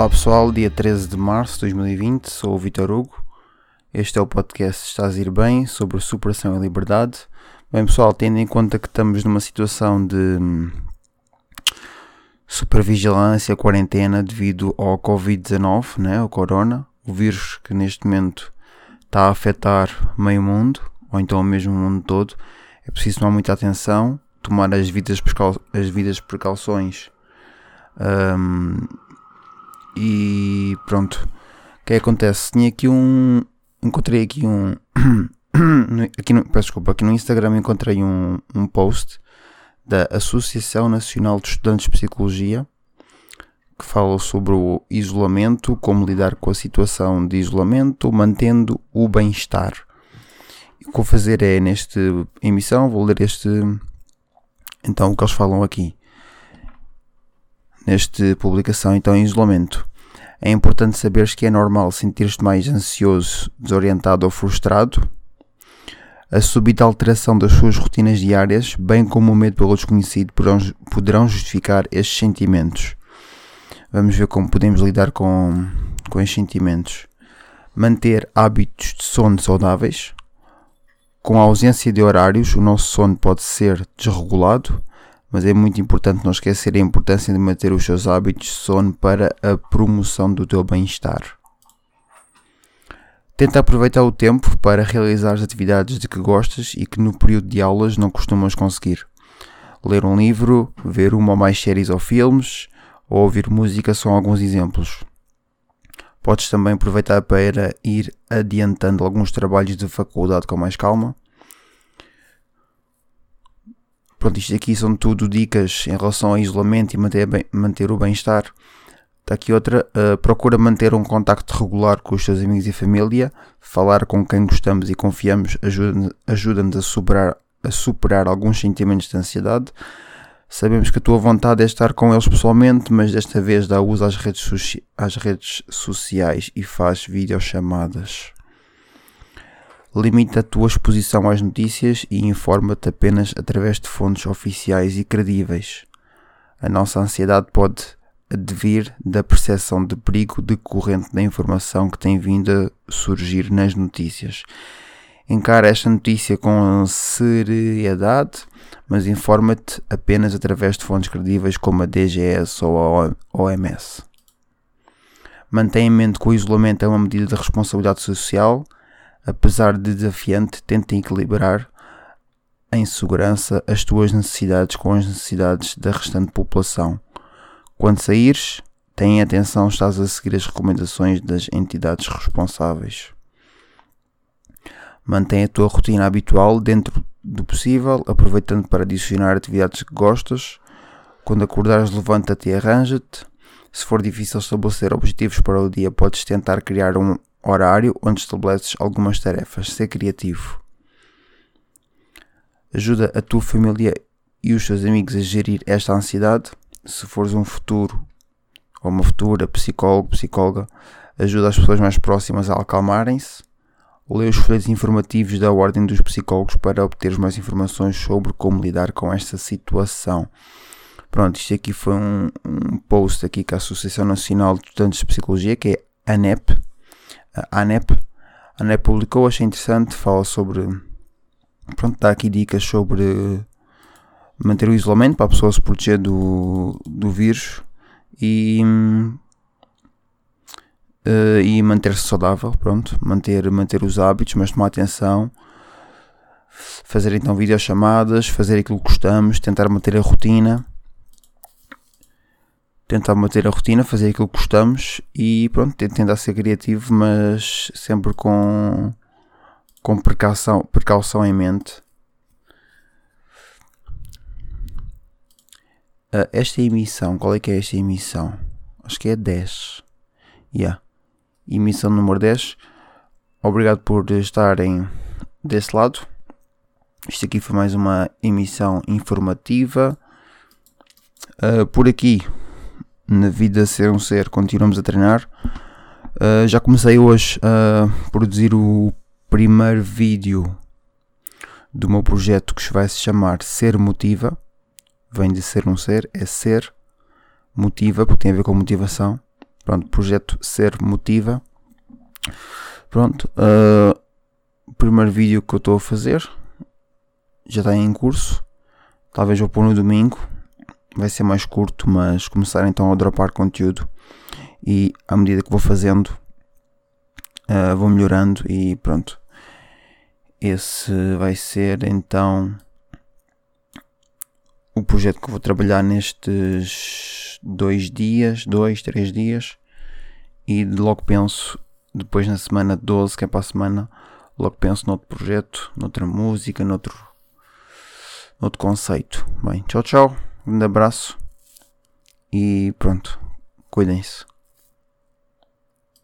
Olá pessoal, dia 13 de março de 2020, sou o Vitor Hugo. Este é o podcast Estás a ir bem sobre superação e liberdade. Bem pessoal, tendo em conta que estamos numa situação de hum, supervigilância, quarentena devido ao Covid-19, né, o corona, o vírus que neste momento está a afetar meio mundo, ou então mesmo o mundo todo, é preciso tomar muita atenção, tomar as vidas, as vidas precauções um, e pronto. O que é que acontece? Tinha aqui um. Encontrei aqui um. aqui no, peço desculpa, aqui no Instagram encontrei um, um post da Associação Nacional de Estudantes de Psicologia que fala sobre o isolamento, como lidar com a situação de isolamento, mantendo o bem-estar. O que vou fazer é, nesta emissão, vou ler este. Então, o que eles falam aqui. Nesta publicação, então, em isolamento. É importante saberes que é normal sentir-te mais ansioso, desorientado ou frustrado. A súbita alteração das suas rotinas diárias, bem como o medo pelo desconhecido, poderão justificar estes sentimentos. Vamos ver como podemos lidar com, com estes sentimentos. Manter hábitos de sono saudáveis. Com a ausência de horários, o nosso sono pode ser desregulado mas é muito importante não esquecer a importância de manter os seus hábitos de sono para a promoção do teu bem-estar. Tenta aproveitar o tempo para realizar as atividades de que gostas e que no período de aulas não costumas conseguir. Ler um livro, ver uma ou mais séries ou filmes, ou ouvir música são alguns exemplos. Podes também aproveitar para ir adiantando alguns trabalhos de faculdade com mais calma Pronto, isto aqui são tudo dicas em relação ao isolamento e manter, bem, manter o bem-estar. Está aqui outra. Uh, procura manter um contacto regular com os teus amigos e família. Falar com quem gostamos e confiamos ajuda-nos ajuda a, superar, a superar alguns sentimentos de ansiedade. Sabemos que a tua vontade é estar com eles pessoalmente, mas desta vez dá uso às redes, às redes sociais e faz videochamadas. Limita a tua exposição às notícias e informa-te apenas através de fontes oficiais e credíveis. A nossa ansiedade pode advir da percepção de perigo decorrente da informação que tem vindo a surgir nas notícias. Encara esta notícia com seriedade, mas informa-te apenas através de fontes credíveis como a DGS ou a OMS. Mantém em mente que o isolamento é uma medida de responsabilidade social apesar de desafiante, tenta equilibrar em segurança as tuas necessidades com as necessidades da restante população. Quando saíres, tenha atenção, estás a seguir as recomendações das entidades responsáveis. Mantém a tua rotina habitual dentro do possível, aproveitando para adicionar atividades que gostas. Quando acordares, levanta-te e arranja-te. Se for difícil estabelecer objetivos para o dia, podes tentar criar um horário onde estabeleces algumas tarefas. Ser criativo. Ajuda a tua família e os teus amigos a gerir esta ansiedade. Se fores um futuro ou uma futura psicólogo, psicóloga, ajuda as pessoas mais próximas a acalmarem-se. Lê os folhetos informativos da Ordem dos Psicólogos para obter mais informações sobre como lidar com esta situação. Pronto, isto aqui foi um, um post aqui que a Associação Nacional de Estudantes de Psicologia, que é ANEP, a ANEP. A ANEP publicou, achei interessante, fala sobre. Pronto, dá aqui dicas sobre manter o isolamento para a pessoa se proteger do, do vírus e. Uh, e manter-se saudável, pronto, manter, manter os hábitos, mas tomar atenção, fazer então videochamadas, fazer aquilo que gostamos, tentar manter a rotina tentar manter a rotina, fazer aquilo que gostamos e pronto, tentar ser criativo, mas sempre com, com precaução, precaução em mente. Uh, esta emissão, qual é que é esta emissão? Acho que é 10. Yeah. Emissão número 10. Obrigado por estarem desse lado. Isto aqui foi mais uma emissão informativa. Uh, por aqui na vida ser um ser, continuamos a treinar. Uh, já comecei hoje a produzir o primeiro vídeo do meu projeto que vai se chamar Ser Motiva. Vem de ser um ser, é ser motiva, porque tem a ver com motivação. Pronto, projeto Ser Motiva. Pronto, uh, o primeiro vídeo que eu estou a fazer já está em curso. Talvez vou pôr no domingo. Vai ser mais curto, mas começar então a dropar conteúdo. E à medida que vou fazendo, uh, vou melhorando e pronto. Esse vai ser então o projeto que vou trabalhar nestes dois dias, dois, três dias, e logo penso, depois na semana 12, que é para a semana, logo penso noutro projeto, noutra música, noutro, noutro conceito. Bem, tchau, tchau, um grande abraço e pronto, cuidem-se.